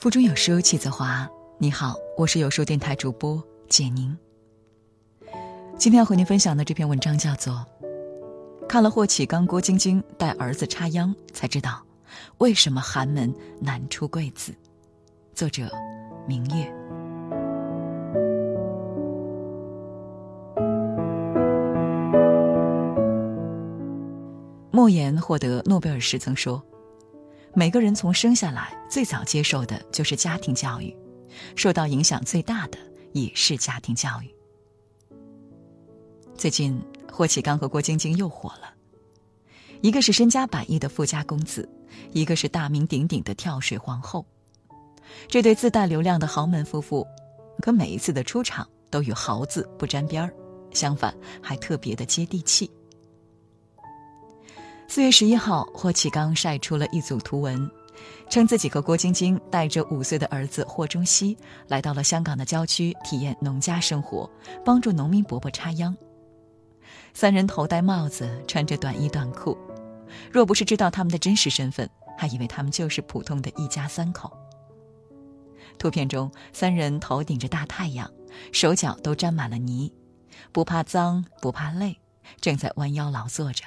腹中有书气自华。你好，我是有书电台主播简宁。今天要和您分享的这篇文章叫做《看了霍启刚、郭晶晶带儿子插秧，才知道为什么寒门难出贵子》。作者：明月。莫言获得诺贝尔时曾说。每个人从生下来最早接受的就是家庭教育，受到影响最大的也是家庭教育。最近，霍启刚和郭晶晶又火了，一个是身家百亿的富家公子，一个是大名鼎鼎的跳水皇后。这对自带流量的豪门夫妇，可每一次的出场都与“豪”字不沾边儿，相反还特别的接地气。四月十一号，霍启刚晒出了一组图文，称自己和郭晶晶带着五岁的儿子霍中熙来到了香港的郊区体验农家生活，帮助农民伯伯插秧。三人头戴帽子，穿着短衣短裤，若不是知道他们的真实身份，还以为他们就是普通的一家三口。图片中，三人头顶着大太阳，手脚都沾满了泥，不怕脏，不怕累，正在弯腰劳作着。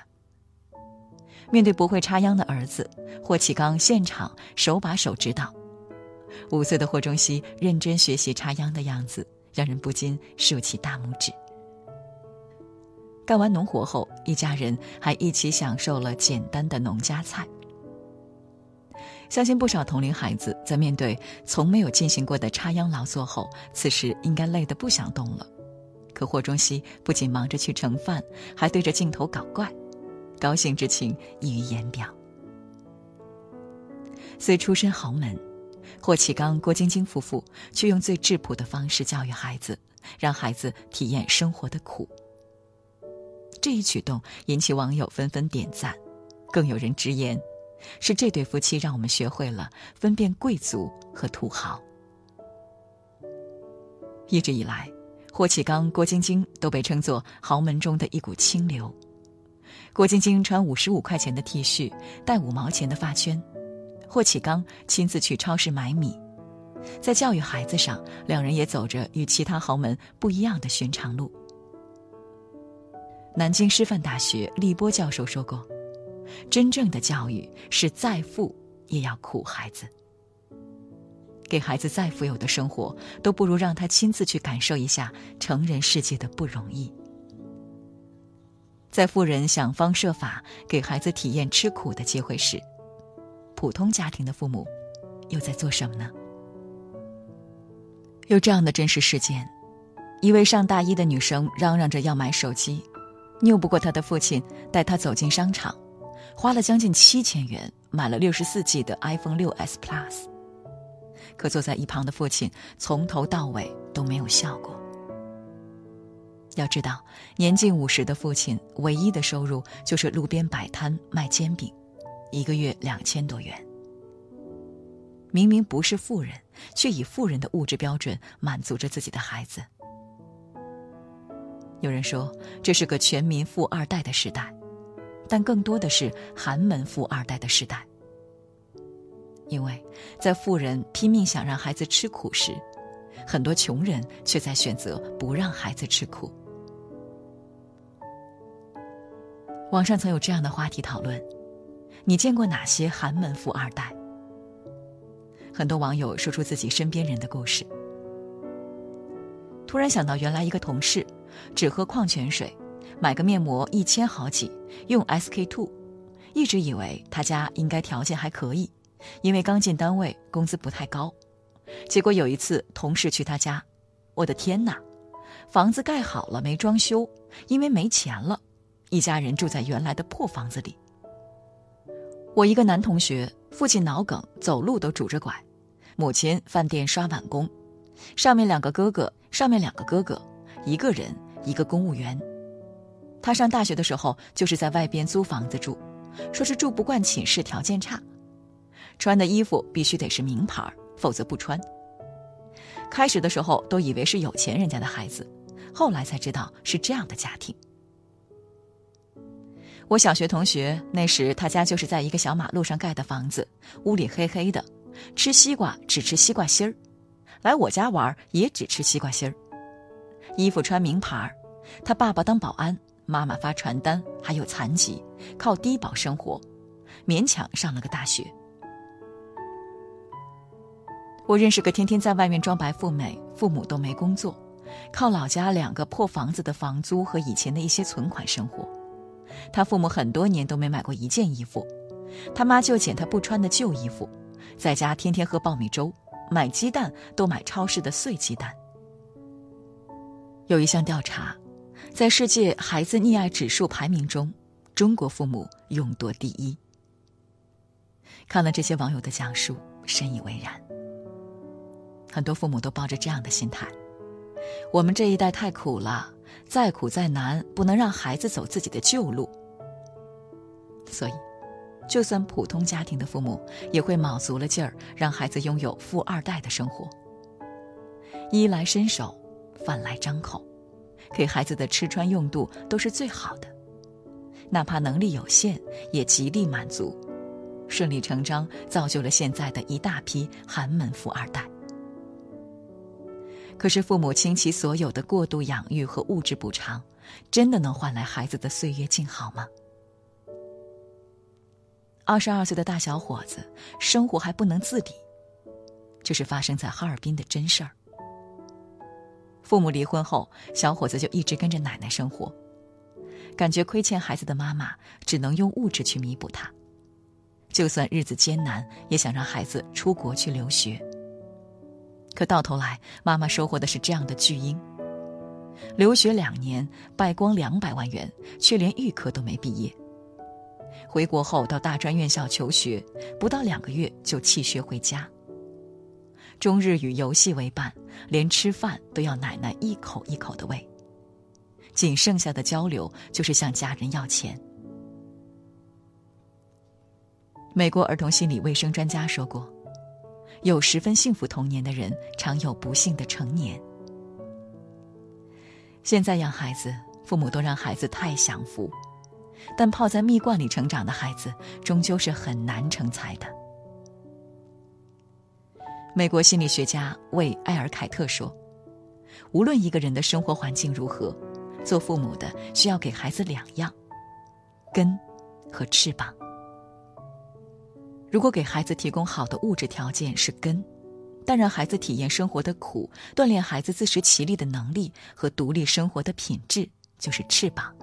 面对不会插秧的儿子，霍启刚现场手把手指导。五岁的霍中熙认真学习插秧的样子，让人不禁竖起大拇指。干完农活后，一家人还一起享受了简单的农家菜。相信不少同龄孩子在面对从没有进行过的插秧劳作后，此时应该累得不想动了。可霍中熙不仅忙着去盛饭，还对着镜头搞怪。高兴之情溢于言表。虽出身豪门，霍启刚、郭晶晶夫妇却用最质朴的方式教育孩子，让孩子体验生活的苦。这一举动引起网友纷纷点赞，更有人直言，是这对夫妻让我们学会了分辨贵族和土豪。一直以来，霍启刚、郭晶晶都被称作豪门中的一股清流。郭晶晶穿五十五块钱的 T 恤，戴五毛钱的发圈；霍启刚亲自去超市买米。在教育孩子上，两人也走着与其他豪门不一样的寻常路。南京师范大学立波教授说过：“真正的教育是再富也要苦孩子。给孩子再富有的生活，都不如让他亲自去感受一下成人世界的不容易。”在富人想方设法给孩子体验吃苦的机会时，普通家庭的父母又在做什么呢？有这样的真实事件：一位上大一的女生嚷嚷着要买手机，拗不过她的父亲，带她走进商场，花了将近七千元买了六十四 G 的 iPhone 六 S Plus。可坐在一旁的父亲从头到尾都没有笑过。要知道，年近五十的父亲唯一的收入就是路边摆摊卖煎饼，一个月两千多元。明明不是富人，却以富人的物质标准满足着自己的孩子。有人说这是个全民富二代的时代，但更多的是寒门富二代的时代。因为在富人拼命想让孩子吃苦时，很多穷人却在选择不让孩子吃苦。网上曾有这样的话题讨论：你见过哪些寒门富二代？很多网友说出自己身边人的故事。突然想到，原来一个同事只喝矿泉水，买个面膜一千好几，用 SK two，一直以为他家应该条件还可以，因为刚进单位，工资不太高。结果有一次同事去他家，我的天哪，房子盖好了没装修，因为没钱了。一家人住在原来的破房子里。我一个男同学，父亲脑梗，走路都拄着拐；母亲饭店刷碗工，上面两个哥哥，上面两个哥哥，一个人一个公务员。他上大学的时候就是在外边租房子住，说是住不惯寝室，条件差，穿的衣服必须得是名牌，否则不穿。开始的时候都以为是有钱人家的孩子，后来才知道是这样的家庭。我小学同学那时，他家就是在一个小马路上盖的房子，屋里黑黑的，吃西瓜只吃西瓜芯儿，来我家玩也只吃西瓜芯儿。衣服穿名牌儿，他爸爸当保安，妈妈发传单，还有残疾，靠低保生活，勉强上了个大学。我认识个天天在外面装白富美，父母都没工作，靠老家两个破房子的房租和以前的一些存款生活。他父母很多年都没买过一件衣服，他妈就捡他不穿的旧衣服，在家天天喝苞米粥，买鸡蛋都买超市的碎鸡蛋。有一项调查，在世界孩子溺爱指数排名中，中国父母勇夺第一。看了这些网友的讲述，深以为然。很多父母都抱着这样的心态：我们这一代太苦了，再苦再难，不能让孩子走自己的旧路。所以，就算普通家庭的父母，也会卯足了劲儿，让孩子拥有富二代的生活。衣来伸手，饭来张口，给孩子的吃穿用度都是最好的，哪怕能力有限，也极力满足，顺理成章造就了现在的一大批寒门富二代。可是，父母倾其所有的过度养育和物质补偿，真的能换来孩子的岁月静好吗？二十二岁的大小伙子，生活还不能自理，这是发生在哈尔滨的真事儿。父母离婚后，小伙子就一直跟着奶奶生活，感觉亏欠孩子的妈妈只能用物质去弥补他，就算日子艰难，也想让孩子出国去留学。可到头来，妈妈收获的是这样的巨婴：留学两年，败光两百万元，却连预科都没毕业。回国后到大专院校求学，不到两个月就弃学回家。终日与游戏为伴，连吃饭都要奶奶一口一口的喂，仅剩下的交流就是向家人要钱。美国儿童心理卫生专家说过。有十分幸福童年的人，常有不幸的成年。现在养孩子，父母都让孩子太享福，但泡在蜜罐里成长的孩子，终究是很难成才的。美国心理学家为埃尔凯特说：“无论一个人的生活环境如何，做父母的需要给孩子两样：根和翅膀。”如果给孩子提供好的物质条件是根，但让孩子体验生活的苦，锻炼孩子自食其力的能力和独立生活的品质，就是翅膀。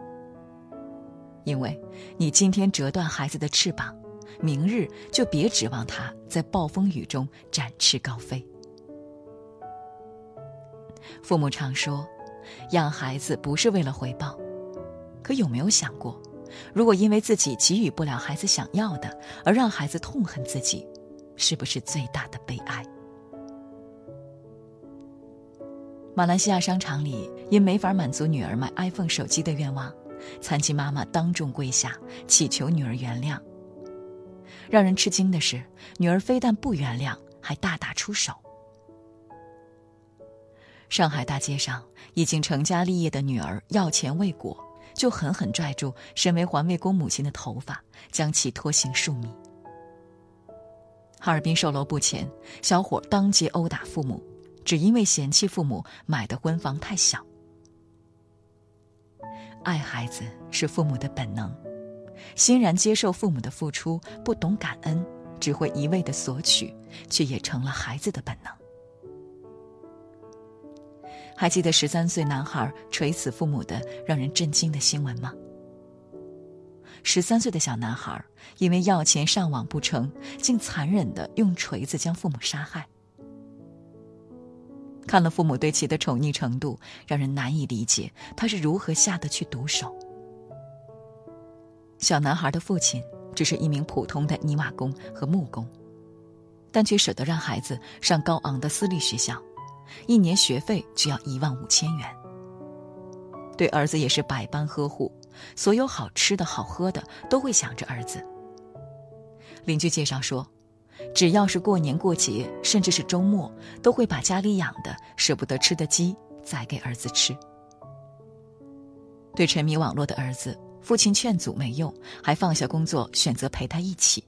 因为你今天折断孩子的翅膀，明日就别指望他在暴风雨中展翅高飞。父母常说，养孩子不是为了回报，可有没有想过？如果因为自己给予不了孩子想要的，而让孩子痛恨自己，是不是最大的悲哀？马来西亚商场里，因没法满足女儿买 iPhone 手机的愿望，残疾妈妈当众跪下祈求女儿原谅。让人吃惊的是，女儿非但不原谅，还大打出手。上海大街上，已经成家立业的女儿要钱未果。就狠狠拽住身为环卫工母亲的头发，将其拖行数米。哈尔滨售楼部前，小伙当街殴打父母，只因为嫌弃父母买的婚房太小。爱孩子是父母的本能，欣然接受父母的付出，不懂感恩，只会一味的索取，却也成了孩子的本能。还记得十三岁男孩锤死父母的让人震惊的新闻吗？十三岁的小男孩因为要钱上网不成，竟残忍的用锤子将父母杀害。看了父母对其的宠溺程度，让人难以理解他是如何下得去毒手。小男孩的父亲只是一名普通的泥瓦工和木工，但却舍得让孩子上高昂的私立学校。一年学费就要一万五千元，对儿子也是百般呵护，所有好吃的好喝的都会想着儿子。邻居介绍说，只要是过年过节，甚至是周末，都会把家里养的舍不得吃的鸡宰给儿子吃。对沉迷网络的儿子，父亲劝阻没用，还放下工作选择陪他一起。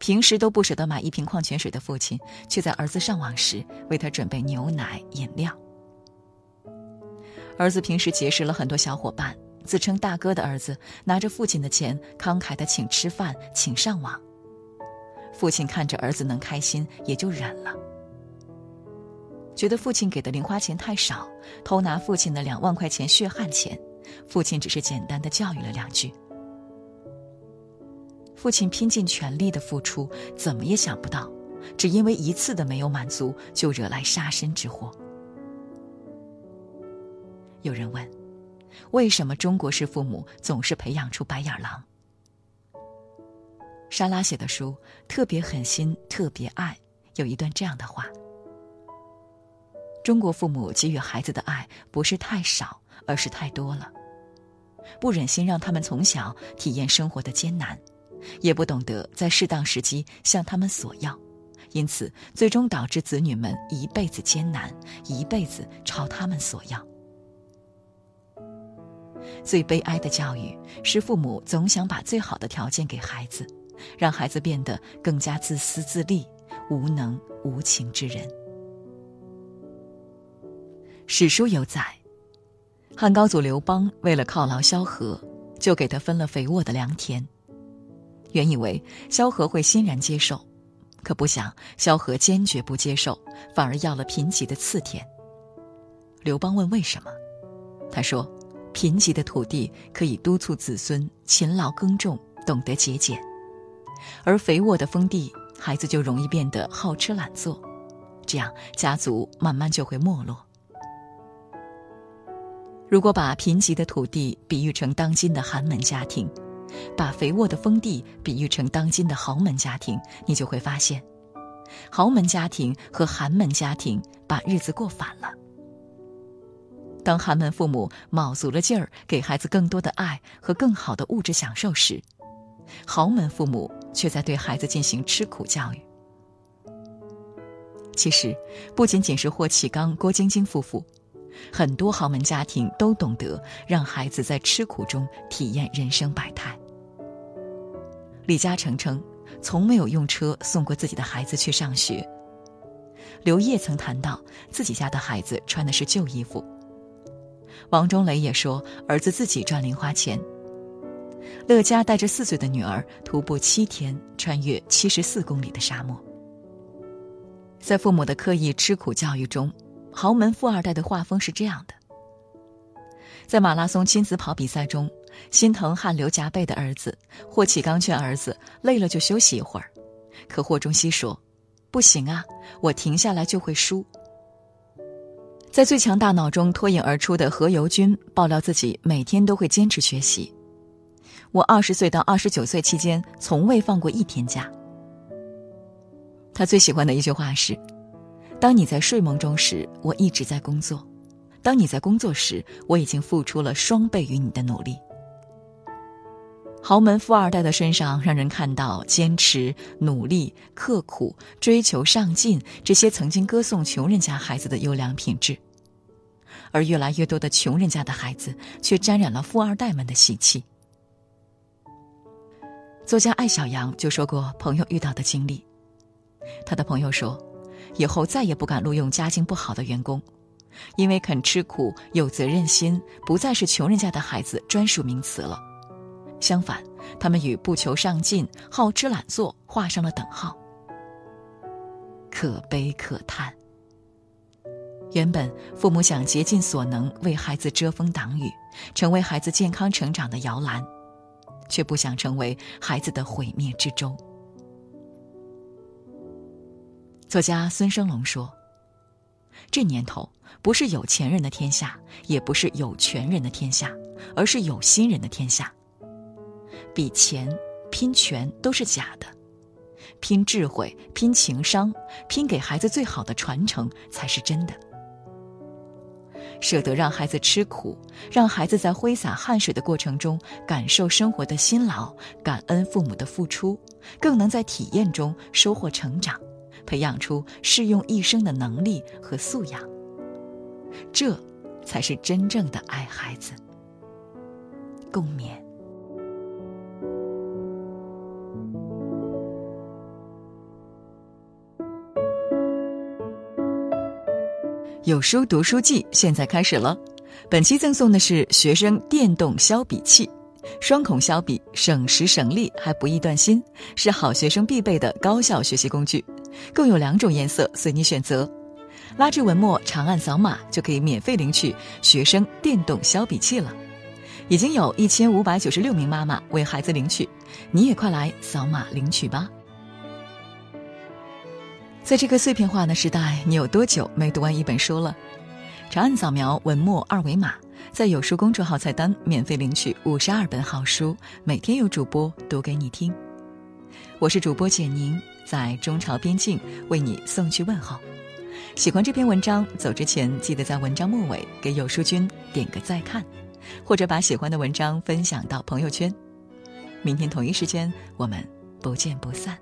平时都不舍得买一瓶矿泉水的父亲，却在儿子上网时为他准备牛奶、饮料。儿子平时结识了很多小伙伴，自称大哥的儿子拿着父亲的钱，慷慨的请吃饭、请上网。父亲看着儿子能开心，也就忍了。觉得父亲给的零花钱太少，偷拿父亲的两万块钱血汗钱，父亲只是简单的教育了两句。父亲拼尽全力的付出，怎么也想不到，只因为一次的没有满足，就惹来杀身之祸。有人问：为什么中国式父母总是培养出白眼狼？莎拉写的书特别狠心，特别爱，有一段这样的话：中国父母给予孩子的爱不是太少，而是太多了，不忍心让他们从小体验生活的艰难。也不懂得在适当时机向他们索要，因此最终导致子女们一辈子艰难，一辈子朝他们索要。最悲哀的教育是父母总想把最好的条件给孩子，让孩子变得更加自私自利、无能无情之人。史书有载，汉高祖刘邦为了犒劳萧何，就给他分了肥沃的良田。原以为萧何会欣然接受，可不想萧何坚决不接受，反而要了贫瘠的次田。刘邦问为什么，他说：“贫瘠的土地可以督促子孙勤劳耕种，懂得节俭；而肥沃的封地，孩子就容易变得好吃懒做，这样家族慢慢就会没落。”如果把贫瘠的土地比喻成当今的寒门家庭。把肥沃的封地比喻成当今的豪门家庭，你就会发现，豪门家庭和寒门家庭把日子过反了。当寒门父母卯足了劲儿给孩子更多的爱和更好的物质享受时，豪门父母却在对孩子进行吃苦教育。其实，不仅仅是霍启刚、郭晶晶夫妇，很多豪门家庭都懂得让孩子在吃苦中体验人生百态。李嘉诚称，从没有用车送过自己的孩子去上学。刘烨曾谈到自己家的孩子穿的是旧衣服。王中磊也说，儿子自己赚零花钱。乐嘉带着四岁的女儿徒步七天，穿越七十四公里的沙漠。在父母的刻意吃苦教育中，豪门富二代的画风是这样的：在马拉松亲子跑比赛中。心疼汗流浃背的儿子，霍启刚劝儿子累了就休息一会儿，可霍中熙说：“不行啊，我停下来就会输。”在《最强大脑》中脱颖而出的何猷君爆料自己每天都会坚持学习。我二十岁到二十九岁期间从未放过一天假。他最喜欢的一句话是：“当你在睡梦中时，我一直在工作；当你在工作时，我已经付出了双倍于你的努力。”豪门富二代的身上，让人看到坚持、努力、刻苦、追求上进这些曾经歌颂穷人家孩子的优良品质，而越来越多的穷人家的孩子却沾染了富二代们的习气。作家艾小羊就说过朋友遇到的经历，他的朋友说，以后再也不敢录用家境不好的员工，因为肯吃苦、有责任心不再是穷人家的孩子专属名词了。相反，他们与不求上进、好吃懒做画上了等号。可悲可叹。原本父母想竭尽所能为孩子遮风挡雨，成为孩子健康成长的摇篮，却不想成为孩子的毁灭之舟。作家孙生龙说：“这年头不是有钱人的天下，也不是有权人的天下，而是有心人的天下。”比钱、拼权都是假的，拼智慧、拼情商、拼给孩子最好的传承才是真的。舍得让孩子吃苦，让孩子在挥洒汗水的过程中感受生活的辛劳，感恩父母的付出，更能在体验中收获成长，培养出适用一生的能力和素养。这，才是真正的爱孩子。共勉。有书读书季现在开始了，本期赠送的是学生电动削笔器，双孔削笔，省时省力还不易断芯，是好学生必备的高效学习工具。共有两种颜色，随你选择。拉至文末长按扫码就可以免费领取学生电动削笔器了。已经有一千五百九十六名妈妈为孩子领取，你也快来扫码领取吧。在这个碎片化的时代，你有多久没读完一本书了？长按扫描文末二维码，在有书公众号菜单免费领取五十二本好书，每天有主播读给你听。我是主播简宁，在中朝边境为你送去问候。喜欢这篇文章，走之前记得在文章末尾给有书君点个再看，或者把喜欢的文章分享到朋友圈。明天同一时间，我们不见不散。